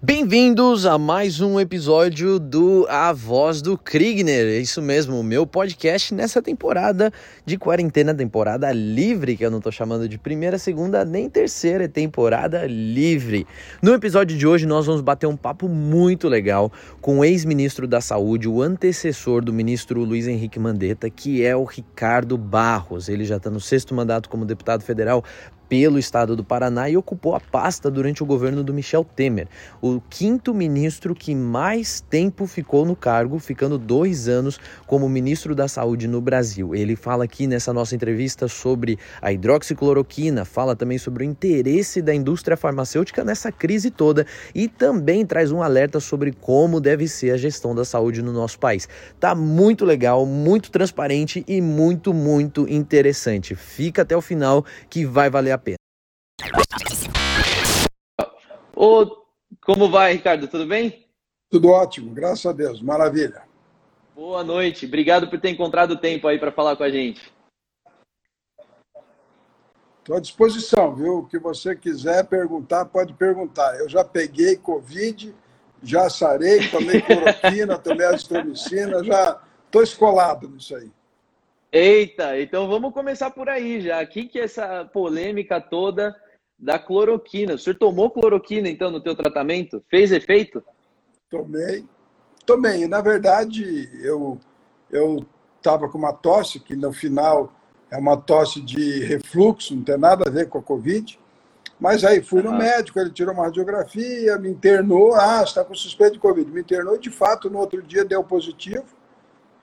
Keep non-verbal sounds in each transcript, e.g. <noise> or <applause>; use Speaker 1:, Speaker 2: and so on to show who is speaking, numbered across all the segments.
Speaker 1: Bem-vindos a mais um episódio do A Voz do Kriegner. É isso mesmo, o meu podcast nessa temporada de quarentena, temporada livre, que eu não tô chamando de primeira, segunda, nem terceira, é temporada livre. No episódio de hoje nós vamos bater um papo muito legal com o ex-ministro da Saúde, o antecessor do ministro Luiz Henrique Mandetta, que é o Ricardo Barros. Ele já está no sexto mandato como deputado federal pelo estado do Paraná e ocupou a pasta durante o governo do Michel Temer, o quinto ministro que mais tempo ficou no cargo, ficando dois anos como ministro da Saúde no Brasil. Ele fala aqui nessa nossa entrevista sobre a hidroxicloroquina, fala também sobre o interesse da indústria farmacêutica nessa crise toda e também traz um alerta sobre como deve ser a gestão da saúde no nosso país. Tá muito legal, muito transparente e muito, muito interessante. Fica até o final que vai valer a. Ô, como vai, Ricardo? Tudo bem?
Speaker 2: Tudo ótimo, graças a Deus, maravilha.
Speaker 1: Boa noite, obrigado por ter encontrado tempo aí para falar com a gente.
Speaker 2: Estou à disposição, viu? O que você quiser perguntar, pode perguntar. Eu já peguei Covid, já sarei, tomei <laughs> cloroquina, tomei azitromicina, já estou escolado nisso aí.
Speaker 1: Eita, então vamos começar por aí já. O que, que essa polêmica toda da cloroquina? O senhor tomou cloroquina, então, no teu tratamento? Fez efeito?
Speaker 2: Tomei. Tomei. Na verdade, eu eu estava com uma tosse, que no final é uma tosse de refluxo, não tem nada a ver com a Covid. Mas aí fui no médico, ele tirou uma radiografia, me internou. Ah, está com suspeita de Covid. Me internou e, de fato, no outro dia deu positivo.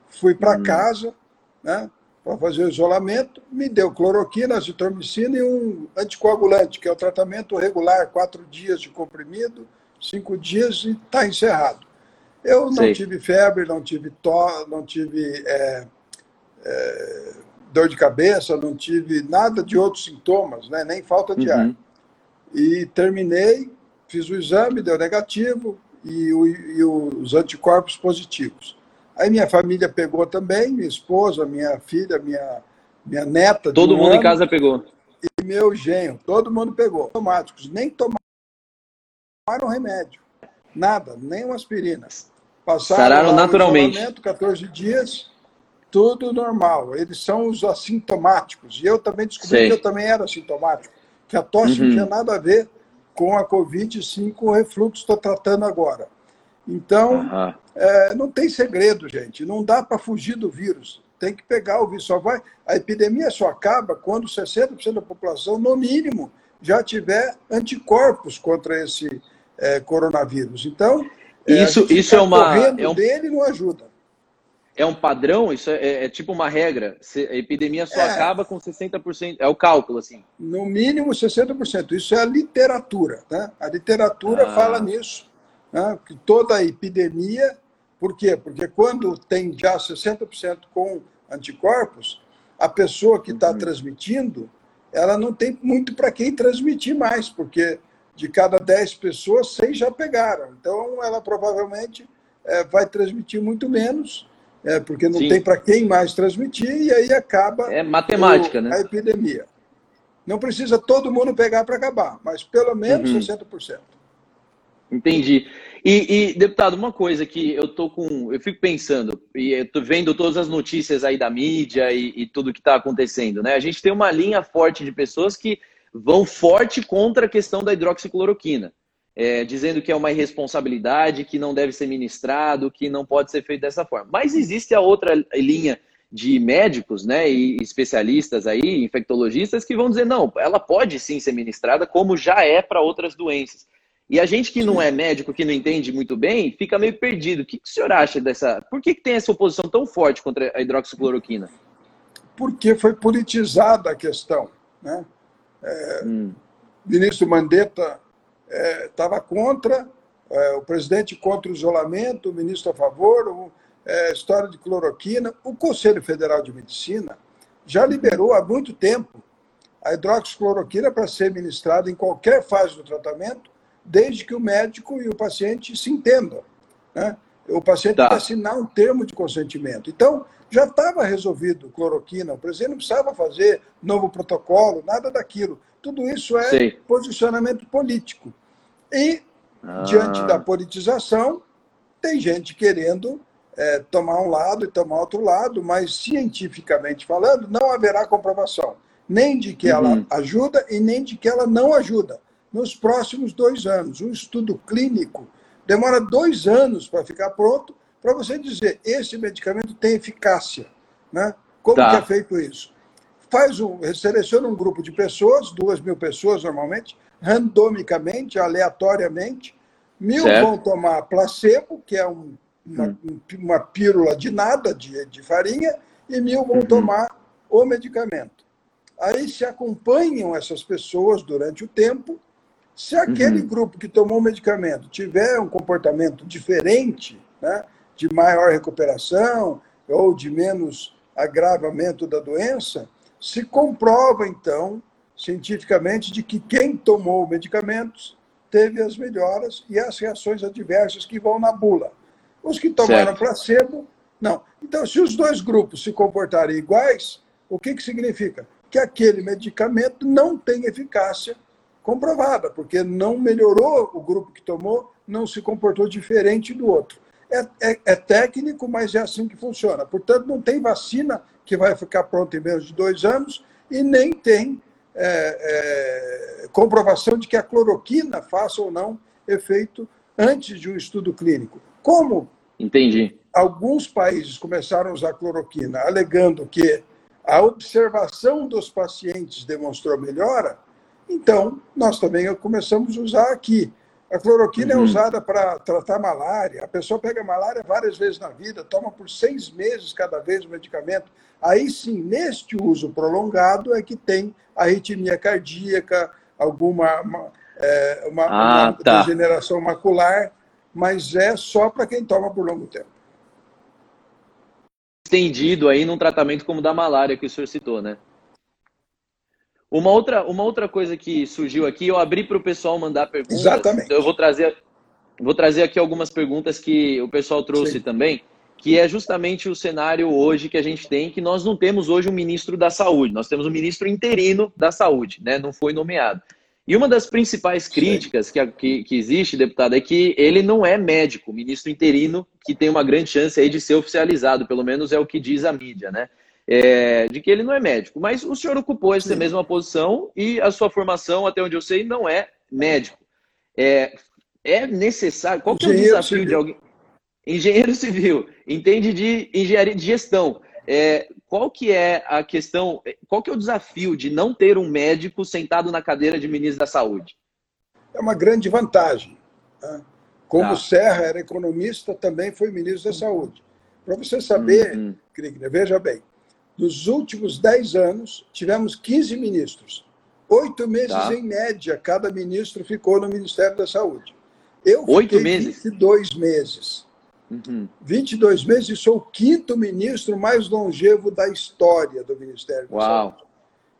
Speaker 2: Fui para hum. casa né, para fazer o isolamento, me deu cloroquina, azitromicina e um anticoagulante, que é o tratamento regular, quatro dias de comprimido, cinco dias e está encerrado. Eu não Sim. tive febre, não tive to, não tive é, é, dor de cabeça, não tive nada de outros sintomas, né? nem falta de uhum. ar. E terminei, fiz o exame, deu negativo e, o, e os anticorpos positivos. Aí minha família pegou também, minha esposa, minha filha, minha, minha neta.
Speaker 1: Todo mundo ano, em casa pegou.
Speaker 2: E meu genro, todo mundo pegou. Automáticos, nem tomaram remédio. Nada, nem uma aspirina.
Speaker 1: Passaram Sararam naturalmente.
Speaker 2: 14 dias, tudo normal. Eles são os assintomáticos. E eu também descobri Sei. que eu também era assintomático. Que a tosse uhum. não tinha nada a ver com a Covid, sim com o refluxo que estou tratando agora. Então, uhum. é, não tem segredo, gente. Não dá para fugir do vírus. Tem que pegar o vírus. Só vai... A epidemia só acaba quando 60% da população, no mínimo, já tiver anticorpos contra esse é, coronavírus. Então,
Speaker 1: é, isso, isso é uma.
Speaker 2: É um... dele não ajuda.
Speaker 1: É um padrão? Isso é, é, é tipo uma regra? A epidemia só é. acaba com 60%. É o cálculo, assim?
Speaker 2: No mínimo 60%. Isso é a literatura. Né? A literatura ah. fala nisso né, toda epidemia, por quê? Porque quando tem já 60% com anticorpos, a pessoa que está uhum. transmitindo, ela não tem muito para quem transmitir mais, porque de cada 10 pessoas, 6 já pegaram. Então, ela provavelmente é, vai transmitir muito menos, é, porque não Sim. tem para quem mais transmitir, e aí acaba
Speaker 1: é matemática,
Speaker 2: o,
Speaker 1: né?
Speaker 2: a epidemia. Não precisa todo mundo pegar para acabar, mas pelo menos uhum. 60%.
Speaker 1: Entendi. E, e, deputado, uma coisa que eu tô com. Eu fico pensando, e eu tô vendo todas as notícias aí da mídia e, e tudo que está acontecendo, né? A gente tem uma linha forte de pessoas que vão forte contra a questão da hidroxicloroquina. É, dizendo que é uma irresponsabilidade, que não deve ser ministrado, que não pode ser feito dessa forma. Mas existe a outra linha de médicos né, e especialistas aí, infectologistas, que vão dizer, não, ela pode sim ser ministrada, como já é para outras doenças. E a gente que não é médico, que não entende muito bem, fica meio perdido. O que, que o senhor acha dessa. Por que, que tem essa oposição tão forte contra a hidroxicloroquina?
Speaker 2: Porque foi politizada a questão. Né? É, hum. O ministro Mandetta estava é, contra, é, o presidente contra o isolamento, o ministro a favor, o, é, história de cloroquina. O Conselho Federal de Medicina já liberou há muito tempo a hidroxicloroquina para ser ministrada em qualquer fase do tratamento desde que o médico e o paciente se entendam. Né? O paciente tá. assinar um termo de consentimento. Então, já estava resolvido cloroquina, o presidente não precisava fazer novo protocolo, nada daquilo. Tudo isso é Sim. posicionamento político. E ah. diante da politização, tem gente querendo é, tomar um lado e tomar outro lado, mas cientificamente falando, não haverá comprovação, nem de que ela uhum. ajuda e nem de que ela não ajuda. Nos próximos dois anos, um estudo clínico demora dois anos para ficar pronto para você dizer esse medicamento tem eficácia, né? Como tá. que é feito isso? Faz um, seleciona um grupo de pessoas, duas mil pessoas normalmente, randomicamente, aleatoriamente. Mil certo. vão tomar placebo, que é um, uma, hum. uma pílula de nada, de, de farinha, e mil vão uhum. tomar o medicamento. Aí se acompanham essas pessoas durante o tempo. Se aquele uhum. grupo que tomou o medicamento tiver um comportamento diferente, né, de maior recuperação ou de menos agravamento da doença, se comprova, então, cientificamente, de que quem tomou medicamentos teve as melhoras e as reações adversas que vão na bula. Os que tomaram certo. placebo, não. Então, se os dois grupos se comportarem iguais, o que, que significa? Que aquele medicamento não tem eficácia comprovada, porque não melhorou o grupo que tomou, não se comportou diferente do outro. É, é, é, técnico, mas é assim que funciona. Portanto, não tem vacina que vai ficar pronta em menos de dois anos e nem tem é, é, comprovação de que a cloroquina faça ou não efeito antes de um estudo clínico. Como
Speaker 1: Entendi.
Speaker 2: alguns países começaram a usar cloroquina alegando que a observação dos pacientes demonstrou melhora, então nós também começamos a usar aqui. A cloroquina é uhum. é usada para tratar malária. A pessoa pega malária várias vezes na vida, toma por seis meses cada vez o medicamento. Aí sim, neste uso prolongado, é que tem arritmia cardíaca, alguma uma, é, uma, ah, uma tá. degeneração macular, mas é só para quem toma por longo tempo.
Speaker 1: Estendido aí num tratamento como da malária que o senhor citou, né? Uma outra, uma outra coisa que surgiu aqui, eu abri para o pessoal mandar perguntas.
Speaker 2: Exatamente.
Speaker 1: Então eu vou trazer, vou trazer aqui algumas perguntas que o pessoal trouxe Sim. também, que é justamente o cenário hoje que a gente tem, que nós não temos hoje um ministro da saúde, nós temos um ministro interino da saúde, né? Não foi nomeado. E uma das principais críticas que, que, que, existe, deputado, é que ele não é médico, ministro interino, que tem uma grande chance aí de ser oficializado, pelo menos é o que diz a mídia, né? É, de que ele não é médico. Mas o senhor ocupou essa Sim. mesma posição e a sua formação, até onde eu sei, não é médico. É, é necessário. Qual que é o desafio civil. de alguém? Engenheiro <laughs> civil, entende de engenharia de gestão. É, qual que é a questão, qual que é o desafio de não ter um médico sentado na cadeira de ministro da Saúde?
Speaker 2: É uma grande vantagem. Né? Como tá. Serra era economista, também foi ministro da Saúde. Para você saber, uhum. veja bem, nos últimos 10 anos, tivemos 15 ministros. Oito meses tá. em média, cada ministro ficou no Ministério da Saúde. Eu
Speaker 1: Oito meses?
Speaker 2: 22 meses. Uhum. 22 meses e sou o quinto ministro mais longevo da história do Ministério da Uau. Saúde.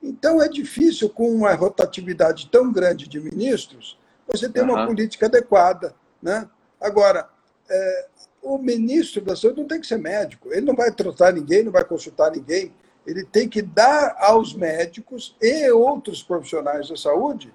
Speaker 2: Então é difícil, com uma rotatividade tão grande de ministros, você ter uhum. uma política adequada. Né? Agora, é, o ministro da Saúde não tem que ser médico, ele não vai tratar ninguém, não vai consultar ninguém, ele tem que dar aos médicos e outros profissionais da saúde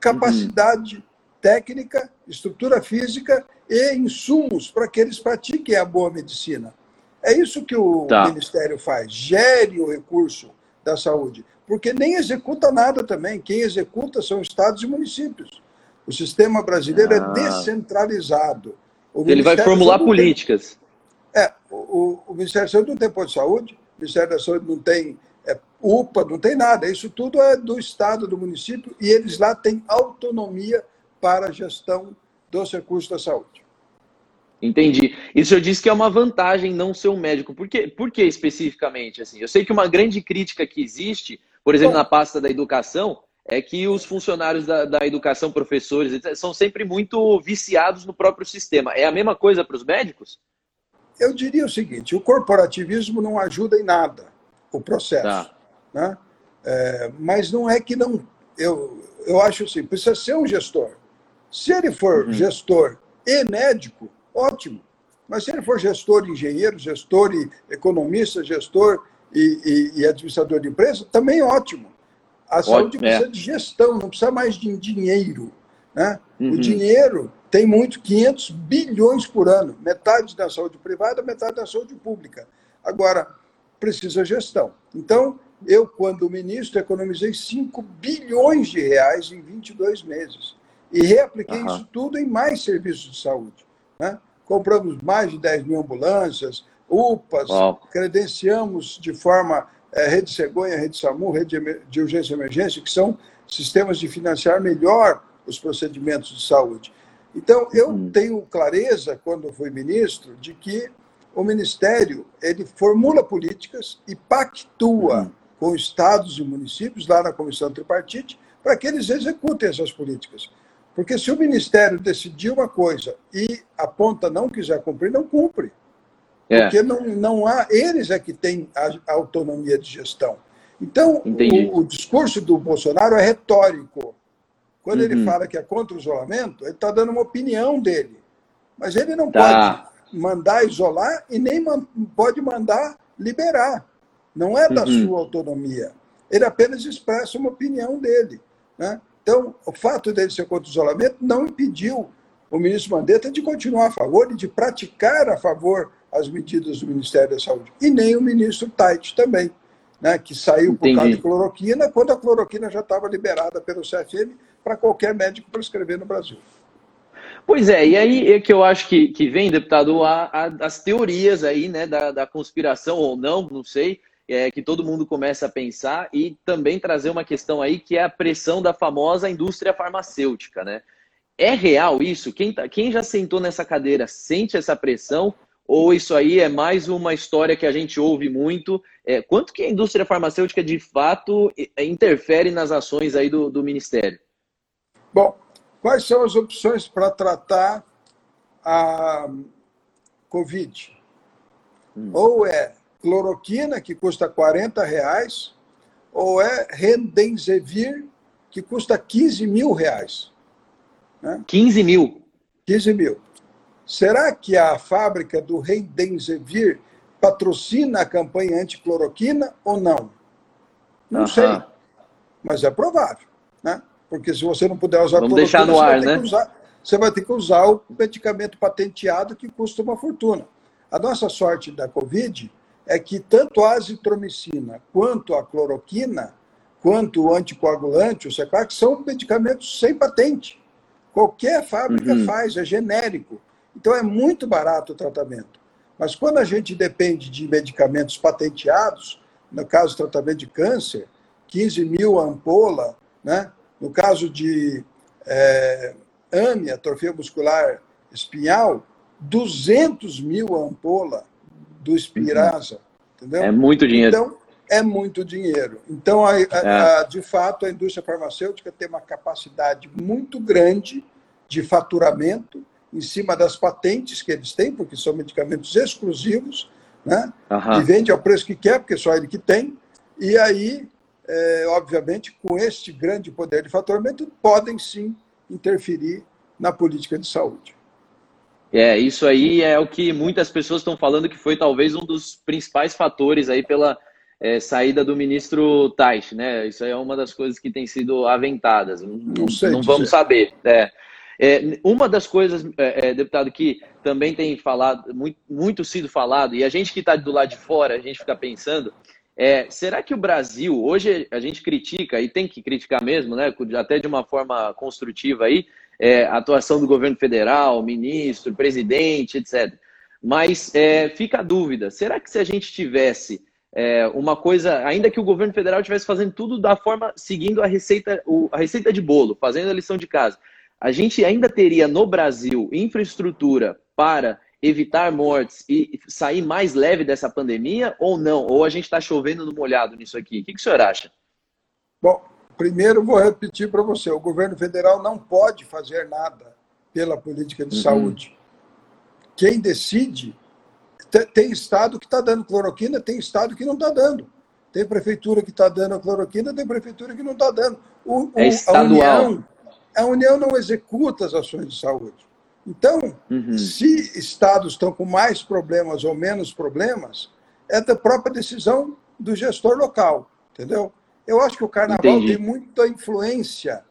Speaker 2: capacidade uhum. técnica, estrutura física e insumos para que eles pratiquem a boa medicina. É isso que o tá. Ministério faz, gere o recurso da saúde, porque nem executa nada também, quem executa são estados e municípios. O sistema brasileiro é ah. é descentralizado.
Speaker 1: Ele vai formular políticas.
Speaker 2: Tem... É, o, o, Ministério da Saúde não tem posto de saúde, o Ministério da Saúde não tem é, UPA, não tem nada. Isso tudo é do Estado, do município, e eles lá têm autonomia para a gestão dos recursos da saúde.
Speaker 1: Entendi. E o senhor disse que é uma vantagem não ser um médico. Por que, por que especificamente? Assim? Eu sei que uma grande crítica que existe, por exemplo, Bom, na pasta da educação, é que os funcionários da, da educação, professores, são sempre muito viciados no próprio sistema. É a mesma coisa para os médicos?
Speaker 2: Eu diria o seguinte: o corporativismo não ajuda em nada o processo. Tá. Né? É, mas não é que não. Eu, eu acho assim: precisa ser um gestor. Se ele for uhum. gestor e médico, ótimo. Mas se ele for gestor, engenheiro, gestor e economista, gestor e, e, e administrador de empresa, também ótimo. A saúde é. precisa de gestão, não precisa mais de dinheiro. Né? Uhum. O dinheiro tem muito, 500 bilhões por ano, metade da saúde privada, metade da saúde pública. Agora, precisa gestão. Então, eu, quando ministro, economizei 5 bilhões de reais em 22 meses. E reapliquei uhum. isso tudo em mais serviços de saúde. Né? Compramos mais de 10 mil ambulâncias, UPAs, Uau. credenciamos de forma é, Rede Cegonha, Rede SAMU, Rede de Urgência e Emergência, que são sistemas de financiar melhor os procedimentos de saúde. Então, eu uhum. tenho clareza, quando fui ministro, de que o Ministério ele formula políticas e pactua uhum. com estados e municípios, lá na Comissão Tripartite, para que eles executem essas políticas. Porque se o Ministério decidir uma coisa e a ponta não quiser cumprir, não cumpre. É. Porque não, não há, eles é que têm a, autonomia de gestão. Então, o, o, discurso do Bolsonaro é retórico. Quando uhum. ele fala que é contra o isolamento, ele está dando uma opinião dele. Mas ele não tá. pode mandar isolar e nem pode mandar liberar. Não é da uhum. sua autonomia. Ele apenas expressa uma opinião dele. Né? Então, o fato dele ser contra o isolamento não impediu o ministro Mandetta de continuar a favor e de praticar a favor as medidas do Ministério da Saúde. E nem o ministro Tait também, né, que saiu Entendi. por causa de cloroquina, quando a cloroquina já estava liberada pelo CFM para qualquer médico prescrever no Brasil.
Speaker 1: Pois é, e aí é que eu acho que, que vem, deputado, a, a, as teorias aí, né, da, da conspiração ou não, não sei, é, que todo mundo começa a pensar e também trazer uma questão aí que é a pressão da famosa indústria farmacêutica, né? É real isso? Quem, tá, quem já sentou nessa cadeira sente essa pressão? Ou isso aí é mais uma história que a gente ouve muito? É, quanto que a indústria farmacêutica de fato interfere nas ações aí do, do Ministério?
Speaker 2: Bom, quais são as opções para tratar a Covid? Hum. Ou é cloroquina, que custa 40 reais, ou é Rendenzevir, que custa 15 mil reais.
Speaker 1: Né? 15 mil?
Speaker 2: 15 mil. Será que a fábrica do Rendenzevir patrocina a campanha anticloroquina ou não? Não sei, mas é provável, né? Porque se você não puder usar
Speaker 1: Vamos cloroquina, no ar, né?
Speaker 2: Usar, você vai ter que usar o medicamento patenteado que custa uma fortuna. A nossa sorte da Covid é que tanto a azitromicina quanto a cloroquina, quanto o anticoagulante, o Seclac, são medicamentos sem patente. Qualquer fábrica uhum. faz, é genérico. Então é muito barato o tratamento. Mas quando a gente depende de medicamentos patenteados, no caso do tratamento de câncer, 15 mil ampola, né? no caso de é, AMI, atrofia muscular espinhal, 200 mil ampola do Spirasa. Entendeu?
Speaker 1: É muito dinheiro.
Speaker 2: Então, é muito dinheiro. Então, a, a, é. a, de fato, a indústria farmacêutica tem uma capacidade muito grande de faturamento em cima das patentes que eles têm, porque são medicamentos exclusivos, né? Uhum. E vende ao preço que quer, porque só ele que tem. E aí, é, obviamente, com este grande poder de faturamento, podem sim interferir na política de saúde.
Speaker 1: É, isso aí é o que muitas pessoas estão falando que foi talvez um dos principais fatores aí pela é, saída do ministro Taish, né? Isso aí é uma das coisas que tem sido aventadas. Não, não, não vamos saber. É. É, uma das coisas, é, é, deputado, que também tem falado, muito, muito sido falado, e a gente que está do lado de fora, a gente fica pensando, é, será que o Brasil, hoje a gente critica, e tem que criticar mesmo, né, até de uma forma construtiva aí, é, a atuação do governo federal, ministro, presidente, etc. Mas é, fica a dúvida: será que se a gente tivesse é, uma coisa, ainda que o governo federal estivesse fazendo tudo da forma, seguindo a receita, a receita de bolo, fazendo a lição de casa, a gente ainda teria no Brasil infraestrutura para evitar mortes e sair mais leve dessa pandemia ou não? Ou a gente está chovendo no molhado nisso aqui? O que, que o senhor acha?
Speaker 2: Bom, Primeiro, vou repetir para você: o governo federal não pode fazer nada pela política de uhum. saúde. Quem decide. Tem estado que está dando cloroquina, tem estado que não está dando. Tem prefeitura que está dando a cloroquina, tem prefeitura que não está dando. O,
Speaker 1: é estadual.
Speaker 2: A União, a União não executa as ações de saúde. Então, uhum. se estados estão com mais problemas ou menos problemas, é da própria decisão do gestor local, entendeu? Eu acho que o carnaval Entendi. tem muita influência.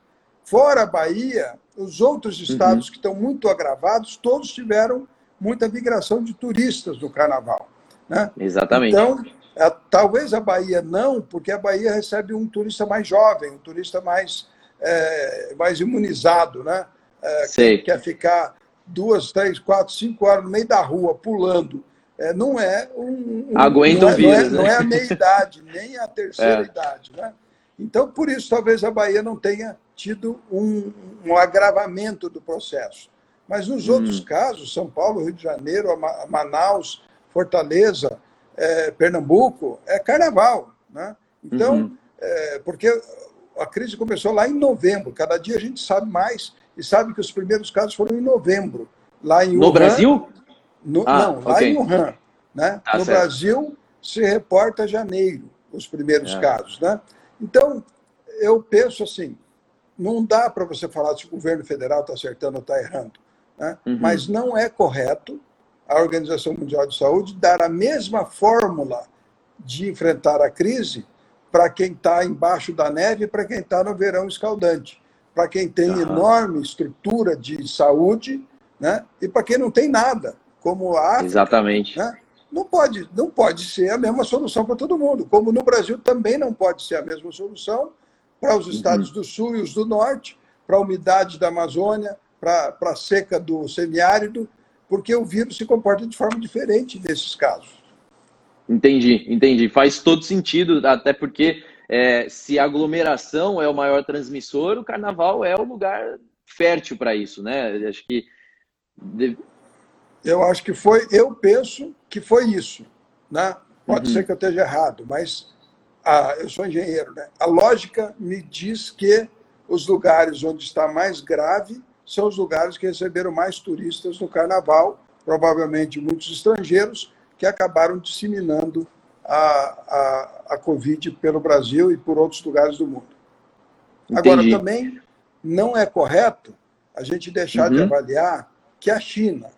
Speaker 2: Fora a Bahia, Os outros uhum. estados uhum. que estão muito agravados, todos tiveram muita migração de turistas no carnaval. Né?
Speaker 1: Exatamente.
Speaker 2: Então, é, talvez a Bahia não, porque a Bahia recebe um turista mais jovem, um turista mais, é, mais imunizado, né? É, que quer ficar duas, três, quatro, cinco horas no meio da rua pulando. É, não é um. um
Speaker 1: Aguenta
Speaker 2: não, é,
Speaker 1: vírus,
Speaker 2: não, é, né? não é a meia-idade, nem a terceira <laughs> é. idade. Né? Então, por isso, talvez a Bahia não tenha tido um, um agravamento do processo. Mas nos hum. outros casos, São Paulo, Rio de Janeiro, Manaus, Fortaleza, é, Pernambuco, é carnaval. Né? Então, uhum. é, porque a crise começou lá em novembro, cada dia a gente sabe mais, e sabe que os primeiros casos foram em novembro. Lá em
Speaker 1: no Brasil?
Speaker 2: No, ah, não, lá em Wuhan. Né? Tá no certo. Brasil, se reporta janeiro, os primeiros é. casos. Né? Então, eu penso assim, não dá para você falar se o governo federal está acertando ou está errando. Né? Uhum. Mas não é correto a Organização Mundial de Saúde dar a mesma fórmula de enfrentar a crise para quem está embaixo da neve e para quem está no verão escaldante, para quem tem uhum. enorme estrutura de saúde né? e para quem não tem nada, como a África.
Speaker 1: Exatamente.
Speaker 2: Né? Não pode, não pode ser a mesma solução para todo mundo, como no Brasil também não pode ser a mesma solução para os estados uhum. do sul e os do norte, para a umidade da Amazônia, para a seca do semiárido, porque o vírus se comporta de forma diferente nesses casos.
Speaker 1: Entendi, entendi. Faz todo sentido, até porque é, se a aglomeração é o maior transmissor, o carnaval é o lugar fértil para isso, né? Acho que.
Speaker 2: Eu acho que foi, eu penso que foi isso. Né? Pode uhum. ser que eu esteja errado, mas ah, eu sou engenheiro. Né? A lógica me diz que os lugares onde está mais grave são os lugares que receberam mais turistas no carnaval, provavelmente muitos estrangeiros, que acabaram disseminando a, a, a Covid pelo Brasil e por outros lugares do mundo. Entendi. Agora, também não é correto a gente deixar uhum. de avaliar que a China,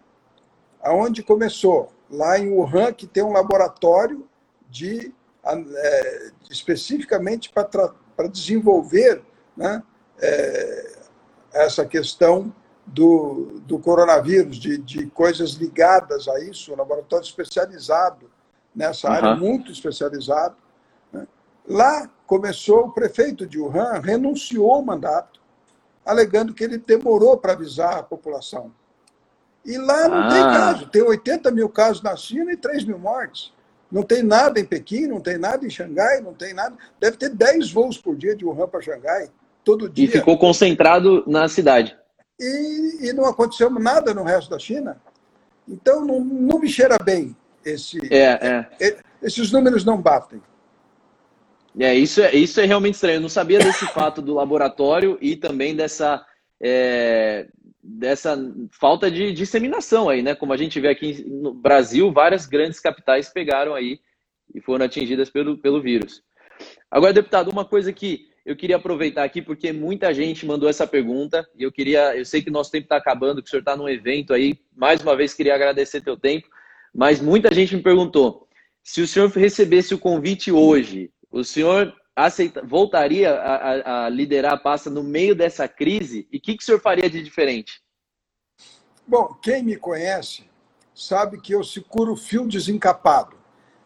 Speaker 2: aonde começou, lá em Wuhan, que tem um laboratório de, é, especificamente para desenvolver né, é, essa questão do, do coronavírus, de, de coisas ligadas a isso, um laboratório especializado nessa uhum. área, muito especializado. Né? Lá começou o prefeito de Wuhan, renunciou ao mandato, alegando que ele demorou para avisar a população. E lá não ah. tem caso, tem 80 mil casos na China e 3 mil mortes. Não tem nada em Pequim, não tem nada em Xangai, não tem nada. Deve ter 10 voos por dia de Wuhan para Xangai todo dia.
Speaker 1: E ficou concentrado na cidade.
Speaker 2: E, e não aconteceu nada no resto da China. Então, não, não me cheira bem esse.
Speaker 1: É,
Speaker 2: é. Esses números não batem.
Speaker 1: É isso, é, isso é realmente estranho. Eu não sabia desse <coughs> fato do laboratório e também dessa, é, dessa falta de disseminação aí, né? Como a gente vê aqui no Brasil, várias grandes capitais pegaram aí e foram atingidas pelo, pelo vírus. Agora, deputado, uma coisa que eu queria aproveitar aqui porque muita gente mandou essa pergunta e eu queria, eu sei que nosso tempo está acabando, que o senhor está num evento aí, mais uma vez queria agradecer teu tempo, mas muita gente me perguntou se o senhor recebesse o convite hoje, o senhor aceita, voltaria a, a, a liderar a pasta no meio dessa crise e o que, que o senhor faria de diferente?
Speaker 2: Bom, quem me conhece sabe que eu seguro fio desencapado.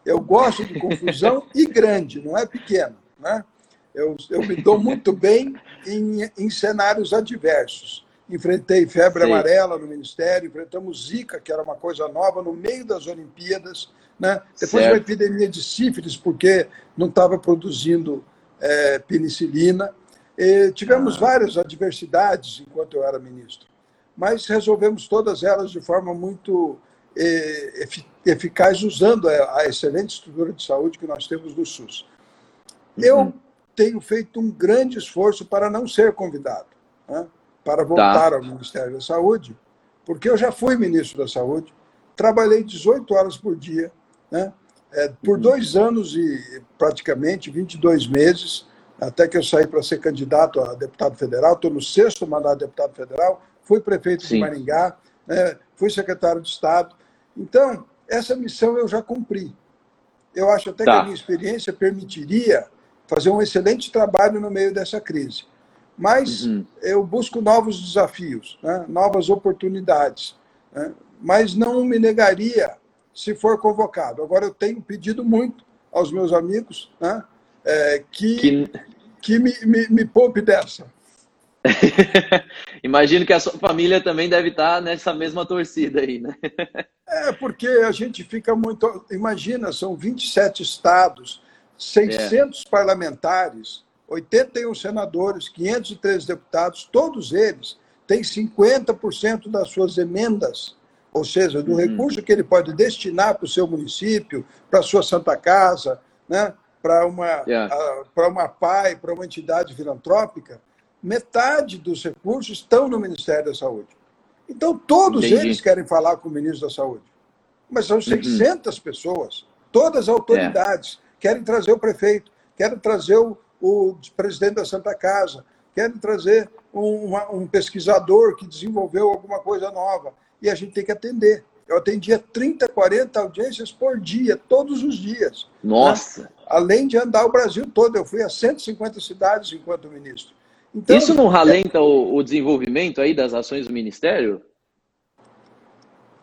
Speaker 2: Eu gosto de confusão <laughs> e grande, não é pequeno, né? Eu, eu me dou muito bem em, em cenários adversos. Enfrentei febre Sim. amarela no Ministério, enfrentamos Zika, que era uma coisa nova, no meio das Olimpíadas. Né? Depois certo. uma epidemia de sífilis, porque não estava produzindo é, penicilina. E tivemos ah. várias adversidades enquanto eu era ministro, mas resolvemos todas elas de forma muito é, eficaz, usando a, a excelente estrutura de saúde que nós temos no SUS. Uhum. Eu tenho feito um grande esforço para não ser convidado, né? para voltar tá. ao Ministério da Saúde, porque eu já fui ministro da Saúde, trabalhei 18 horas por dia, né? É, por uhum. dois anos e praticamente 22 meses, até que eu saí para ser candidato a deputado federal, estou no sexto mandato de deputado federal, fui prefeito Sim. de Maringá, né? fui secretário de Estado. Então, essa missão eu já cumpri. Eu acho até tá. que a minha experiência permitiria fazer um excelente trabalho no meio dessa crise. mas uhum. eu busco novos desafios, né? novas oportunidades. Né? Mas não me negaria se for convocado. Agora, eu tenho pedido muito aos meus amigos né? É, que, que, que me, me, me poupe dessa. <laughs>
Speaker 1: Imagino que a sua família também deve estar nessa mesma torcida aí, né? <laughs>
Speaker 2: é, porque a gente fica muito. Imagina, são 27 estados, 600 é. parlamentares, 81 senadores, 503 deputados, todos eles têm 50% das suas emendas, ou seja, do uhum. recurso que ele pode destinar para o seu município, para a sua Santa Casa, né? para uma, yeah. para uma PAI, para uma entidade filantrópica metade dos recursos estão no Ministério da Saúde. Então, todos Entendi. eles querem falar com o ministro da Saúde. Mas são 600 uhum. pessoas, todas as autoridades, é. Querem trazer o prefeito, querem trazer o, o presidente da Santa Casa, querem trazer um, uma, um pesquisador que desenvolveu alguma coisa nova. E a gente tem que atender. Eu atendia 30, 40 audiências por dia, todos os dias.
Speaker 1: Né? Nossa! Né?
Speaker 2: Além de andar o Brasil todo, eu fui a 150 cidades enquanto ministro.
Speaker 1: Então, Isso não ralenta é... o, o, desenvolvimento aí das ações do Ministério?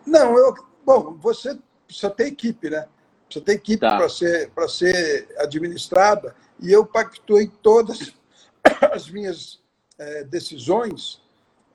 Speaker 2: Não, eu, bom, você precisa ter equipe, né? Precisa ter equipe tá. para ser, ser administrada. E eu pactuei todas <coughs> as minhas é, decisões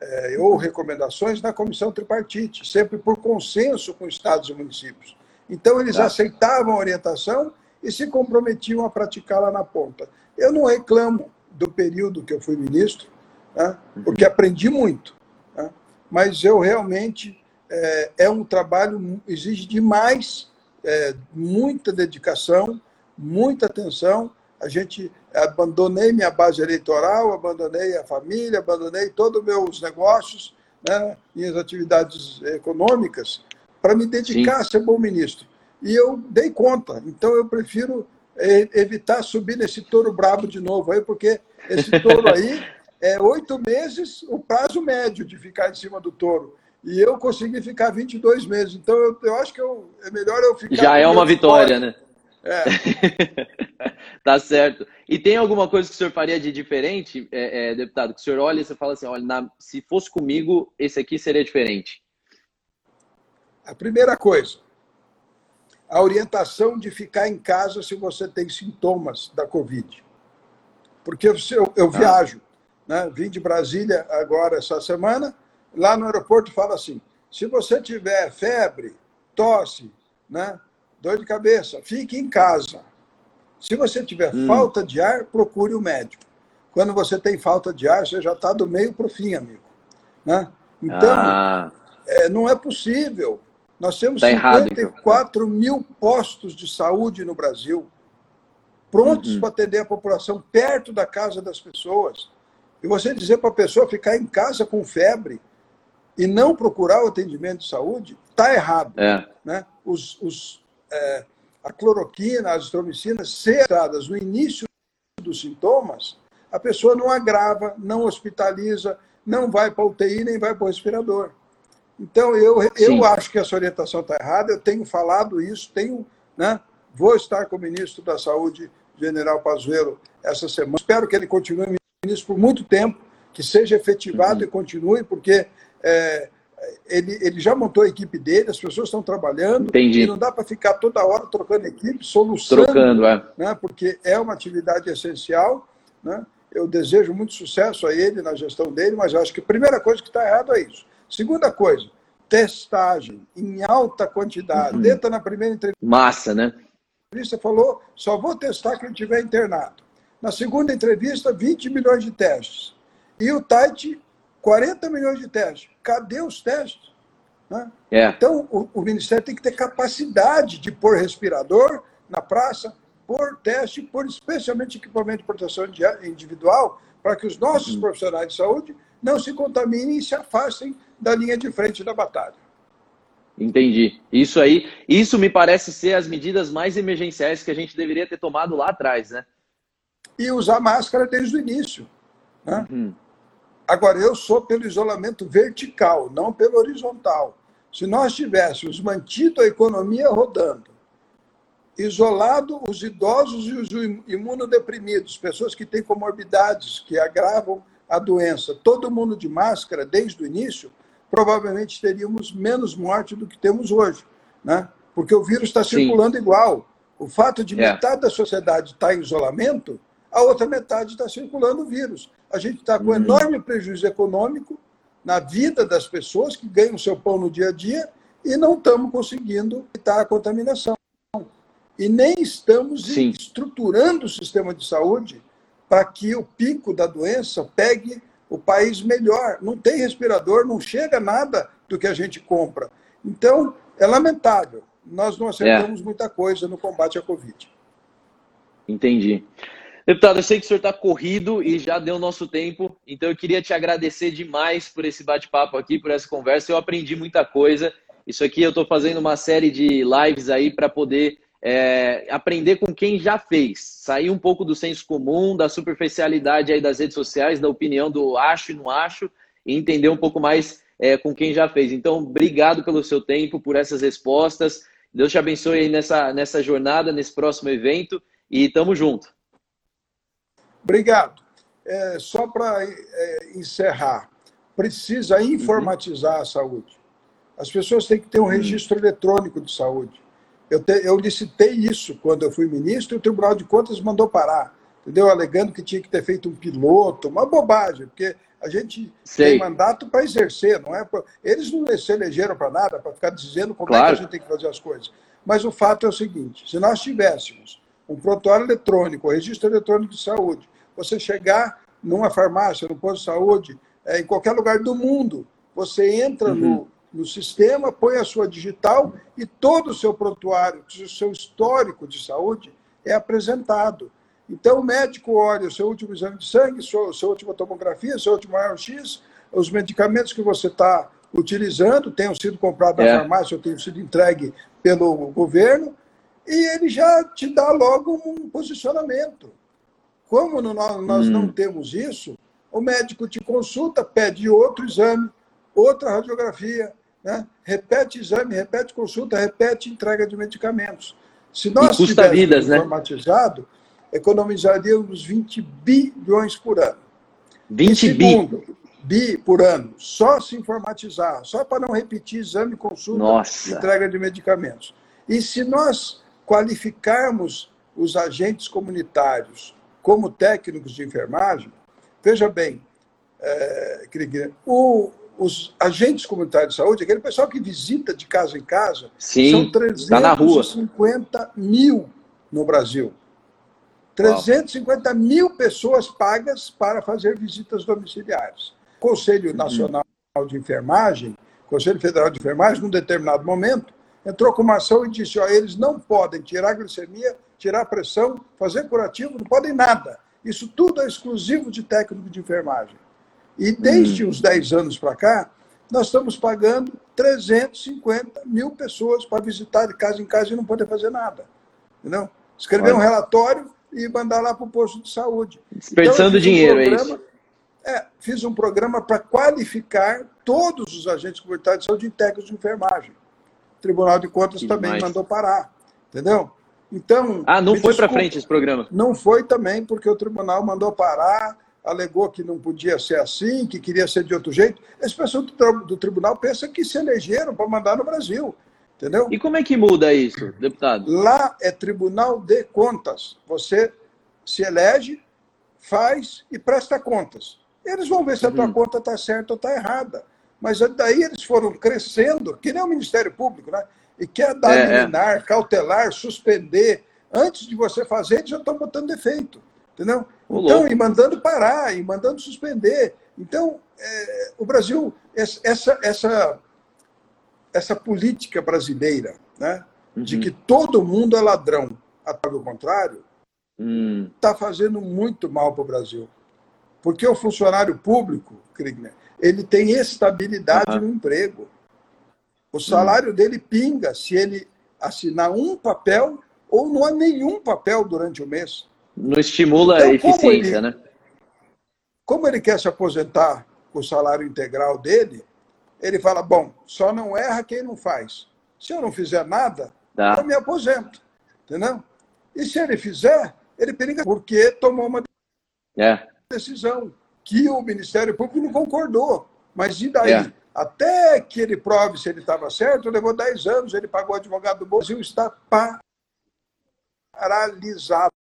Speaker 2: é, ou recomendações na comissão tripartite, sempre por consenso com estados e municípios. Então, eles tá. aceitavam a orientação e se comprometiam a praticá-la na ponta. Eu não reclamo do período que eu fui ministro, né? porque aprendi muito. Né? Mas eu realmente é, é, um trabalho exige demais, é, muita dedicação, muita atenção. A gente abandonei minha base eleitoral, abandonei a família, abandonei todos os meus negócios, né? minhas atividades econômicas, para me dedicar Sim. a ser bom ministro. E eu dei conta. Então eu prefiro evitar subir nesse touro brabo de novo aí, porque esse touro aí <laughs> é oito meses o prazo médio de ficar em cima do touro. E eu consegui ficar 22 meses. Então eu, eu acho que eu, é melhor eu ficar.
Speaker 1: Já é uma vitória, né? É. <laughs> tá certo. E tem alguma coisa que o senhor faria de diferente, é, é, deputado? Que o senhor olha e você fala assim: olha, na, se fosse comigo, esse aqui seria diferente.
Speaker 2: A primeira coisa, a orientação de ficar em casa se você tem sintomas da Covid. Porque eu, eu ah. viajo, né? vim de Brasília agora essa semana, lá no aeroporto fala assim: se você tiver febre, tosse, né? dor de cabeça, fique em casa. Se você tiver hum. falta de ar, procure o médico. Quando você tem falta de ar, você já está do meio para o fim, amigo. Né? Então, ah. é, não é possível nós temos tá 54 errado, mil postos de saúde no Brasil, prontos uhum. para atender a população perto da casa das pessoas. E você dizer para a pessoa ficar em casa com febre e não procurar o atendimento de saúde, está errado. É. Né? Os, os, é, a cloroquina, as estromicinas, seradas no início dos sintomas, a pessoa não agrava, não hospitaliza, não vai para a UTI nem vai para o respirador. Então, eu, eu acho que essa orientação está errada, eu tenho falado isso, tenho, né, vou estar com o ministro da Saúde, general Pazuello, essa semana. Espero que ele continue ministro por muito tempo, que seja efetivado uhum. e continue, porque é, ele, ele já montou a equipe dele, as pessoas estão trabalhando,
Speaker 1: Entendi.
Speaker 2: e não dá para ficar toda hora trocando equipe, solucionando,
Speaker 1: Trocando, é.
Speaker 2: né, porque é uma atividade essencial. Né? Eu desejo muito sucesso a ele na gestão dele, mas acho que a primeira coisa que está errado é isso. Segunda coisa, testagem em alta quantidade. Uhum. Dentro na primeira entrevista.
Speaker 1: Massa, né?
Speaker 2: Você falou, só vou testar quem estiver internado. Na segunda entrevista, 20 milhões de testes. E o TAIT, 40 milhões de testes. Cadê os testes? Né? É. Então, o, o, Ministério tem que ter capacidade de pôr respirador na praça, pôr teste, pôr especialmente equipamento de proteção individual, para que os nossos uhum. profissionais de saúde não se contaminem e se afastem da linha de frente da batalha.
Speaker 1: Entendi. Isso aí, isso me parece ser as medidas mais emergenciais que a gente deveria ter tomado lá atrás, né?
Speaker 2: E usar máscara desde o início. Né? Uhum. Agora, eu sou pelo isolamento vertical, não pelo horizontal. Se nós tivéssemos mantido a economia rodando, isolado os idosos e os imunodeprimidos, pessoas que têm comorbidades que agravam a doença, todo mundo de máscara desde o início, provavelmente teríamos menos morte do que temos hoje, né? Porque o vírus está circulando Sim. igual. O fato de é. metade da sociedade estar tá em isolamento, a outra metade está circulando o vírus. A gente está com hum. enorme prejuízo econômico na vida das pessoas que ganham seu pão no dia a dia e não estamos conseguindo evitar a contaminação. E nem estamos Sim. estruturando o sistema de saúde para que o pico da doença pegue o país melhor. Não tem respirador, não chega nada do que a gente compra. Então, é lamentável. Nós não acertamos é. muita coisa no combate à Covid.
Speaker 1: Entendi. Deputado, eu sei que o senhor está corrido e já deu nosso tempo, então eu queria te agradecer demais por esse bate-papo aqui, por essa conversa. Eu aprendi muita coisa. Isso aqui eu estou fazendo uma série de lives aí para poder é, aprender com quem já fez, sair um pouco do senso comum, da superficialidade aí das redes sociais, da opinião do acho e não acho, e entender um pouco mais é, com quem já fez. Então, obrigado pelo seu tempo, por essas respostas. Deus te abençoe aí nessa, nessa jornada, nesse próximo evento, e tamo junto.
Speaker 2: Obrigado. É, só para é, encerrar, precisa informatizar uhum. a saúde. As pessoas têm que ter um uhum. registro uhum. eletrônico de saúde. Eu, te, eu licitei isso quando eu fui ministro e o Tribunal de Contas mandou parar, entendeu? Alegando que tinha que ter feito um piloto, uma bobagem, porque a gente Sei. tem mandato para exercer, não é? Pra... Eles não se elegeram para nada, para ficar dizendo como claro. é que a gente tem que fazer as coisas. Mas o fato é o seguinte: se nós tivéssemos um protocolo eletrônico, um registro eletrônico de saúde, você chegar numa farmácia, no posto de saúde, é, em qualquer lugar do mundo, você entra uhum. no, no sistema, põe a sua digital e todo o seu prontuário, o seu histórico de saúde é apresentado. Então, o médico olha o seu último exame de sangue, sua, sua última tomografia, seu último raio-x, os medicamentos que você está utilizando, tenham sido comprados é. na farmácia ou tenham sido entregue pelo governo, e ele já te dá logo um posicionamento. Como nós, nós hum. não temos isso, o médico te consulta, pede outro exame, outra radiografia, né? repete exame, repete consulta, repete entrega de medicamentos. Se nós tivéssemos né? informatizado, né? economizaríamos 20 bilhões por ano.
Speaker 1: 20 segundo,
Speaker 2: bi? bi por ano, só se informatizar, só para não repetir exame, consulta,
Speaker 1: Nossa.
Speaker 2: entrega de medicamentos. E se nós qualificarmos os agentes comunitários como técnicos de enfermagem, veja bem, é, o, os agentes comunitários de saúde, aquele pessoal que visita de casa em casa,
Speaker 1: Sim, são
Speaker 2: 350 tá mil no Brasil. 350 Uau. mil pessoas pagas para fazer visitas domiciliares. O Conselho uhum. Nacional uhum. de Enfermagem, Conselho Federal de Enfermagem, num determinado momento, entrou com uma ação e disse: ó, eles não podem tirar a glicemia tirar pressão, fazer curativo, não podem nada. Isso tudo é exclusivo de técnico de enfermagem. E desde hum. uns 10 anos para cá, nós estamos pagando 350 mil pessoas para visitar de casa em casa e não poder fazer nada. Entendeu? Escrever Olha. um relatório e mandar lá para o posto de saúde.
Speaker 1: Desperdiçando então, dinheiro, um programa, é isso?
Speaker 2: É, fiz um programa para qualificar todos os agentes comunitários de saúde em técnicos de enfermagem. Tribunal de Contas que também demais. mandou parar. Entendeu? Então.
Speaker 1: Ah, não foi para frente esse programa?
Speaker 2: Não foi também, porque o tribunal mandou parar, alegou que não podia ser assim, que queria ser de outro jeito. Esse pessoal do, do tribunal pensa que se elegeram para mandar no Brasil. Entendeu?
Speaker 1: E como é que muda isso, deputado?
Speaker 2: Lá é Tribunal de Contas. Você se elege, faz e presta contas. Eles vão ver se a tua uhum. conta está certa ou está errada. Mas daí eles foram crescendo, que nem o Ministério Público, né? e quer dar é, é, liminar, cautelar, suspender. Antes de você fazer, eles já estão botando defeito. Entendeu? O então, louco. e mandando parar, e mandando suspender. Então, é, o Brasil, essa, essa, essa política brasileira, né, uhum. de que todo mundo é ladrão, até o contrário, está hum. Tá fazendo muito mal para o Brasil. Porque o funcionário público, Kriegner, ele tem estabilidade uhum. no emprego. O salário hum. dele pinga se ele assinar um papel ou não há nenhum papel durante o mês.
Speaker 1: Não estimula então, a eficiência,
Speaker 2: ele,
Speaker 1: né?
Speaker 2: Como ele quer se aposentar com o salário integral dele, ele fala: bom, só não erra quem não faz. Se eu não fizer nada, tá. eu me aposento. Entendeu? E se ele fizer, ele periga porque tomou uma
Speaker 1: é.
Speaker 2: Que o Ministério Público não concordou. Mas e daí? É. Até que ele prove se ele estava certo, levou 10 anos, ele pagou o advogado do Brasil, está paralisado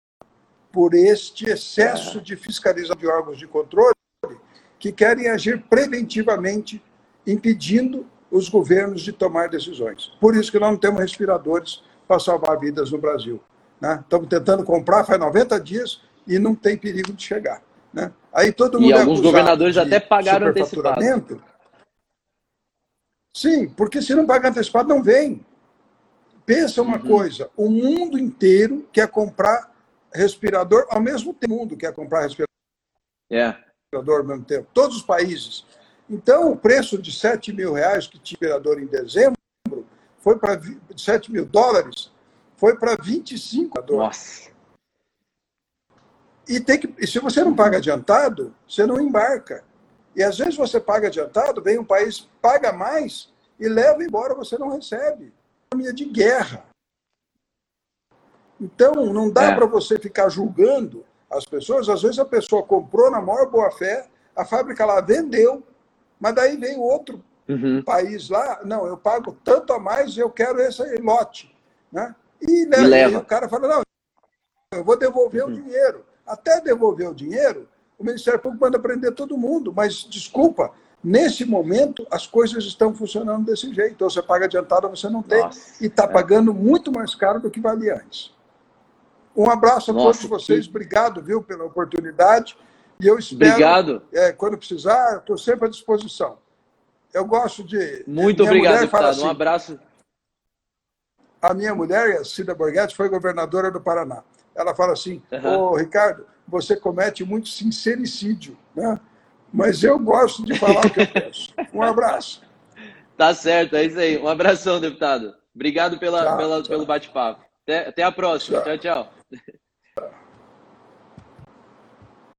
Speaker 2: por este excesso de fiscalização de órgãos de controle que querem agir preventivamente, impedindo os governos de tomar decisões. Por isso que nós não temos respiradores para salvar vidas no Brasil. Né? Estamos tentando comprar faz 90 dias e não tem perigo de chegar. Né? Aí todo mundo
Speaker 1: e alguns governadores até pagaram antecipado.
Speaker 2: Sim, porque se não pagar antecipado, não vem. Pensa uma uhum. coisa: o mundo inteiro quer comprar respirador ao mesmo tempo. O mundo quer comprar respirador
Speaker 1: yeah.
Speaker 2: ao mesmo tempo. Todos os países. Então, o preço de 7 mil reais que tinha respirador em dezembro foi para 7 mil dólares, foi para 25
Speaker 1: dólares. Nossa.
Speaker 2: E, tem que, e se você não paga adiantado, você não embarca. E às vezes você paga adiantado, vem um país, paga mais e leva embora, você não recebe. Economia de guerra. Então, não dá é. para você ficar julgando as pessoas. Às vezes a pessoa comprou na maior boa-fé, a fábrica lá vendeu, mas daí vem outro uhum. país lá, não, eu pago tanto a mais, eu quero esse lote. Né? E, leva, e, leva. e o cara fala, não, eu vou devolver uhum. o dinheiro. Até devolver o dinheiro, o Ministério Público manda prender todo mundo, mas desculpa, nesse momento as coisas estão funcionando desse jeito. Então você paga adiantado, você não tem, Nossa, e está é. pagando muito mais caro do que valia antes. Um abraço a Nossa, todos vocês, que... obrigado, viu, pela oportunidade. E eu espero,
Speaker 1: obrigado.
Speaker 2: É, quando precisar, estou sempre à disposição. Eu gosto de.
Speaker 1: Muito obrigado, deputado. Assim, um abraço.
Speaker 2: A minha mulher, Cida Borghetti, foi governadora do Paraná. Ela fala assim: Ô, uhum. oh, Ricardo, você comete muito sincericídio, né? Mas eu gosto de falar o que eu penso. <laughs> Um abraço.
Speaker 1: Tá certo, é isso aí. Um abração, deputado. Obrigado pela, tchau, pela tchau. pelo bate-papo. Até, até a próxima. tchau. tchau. tchau.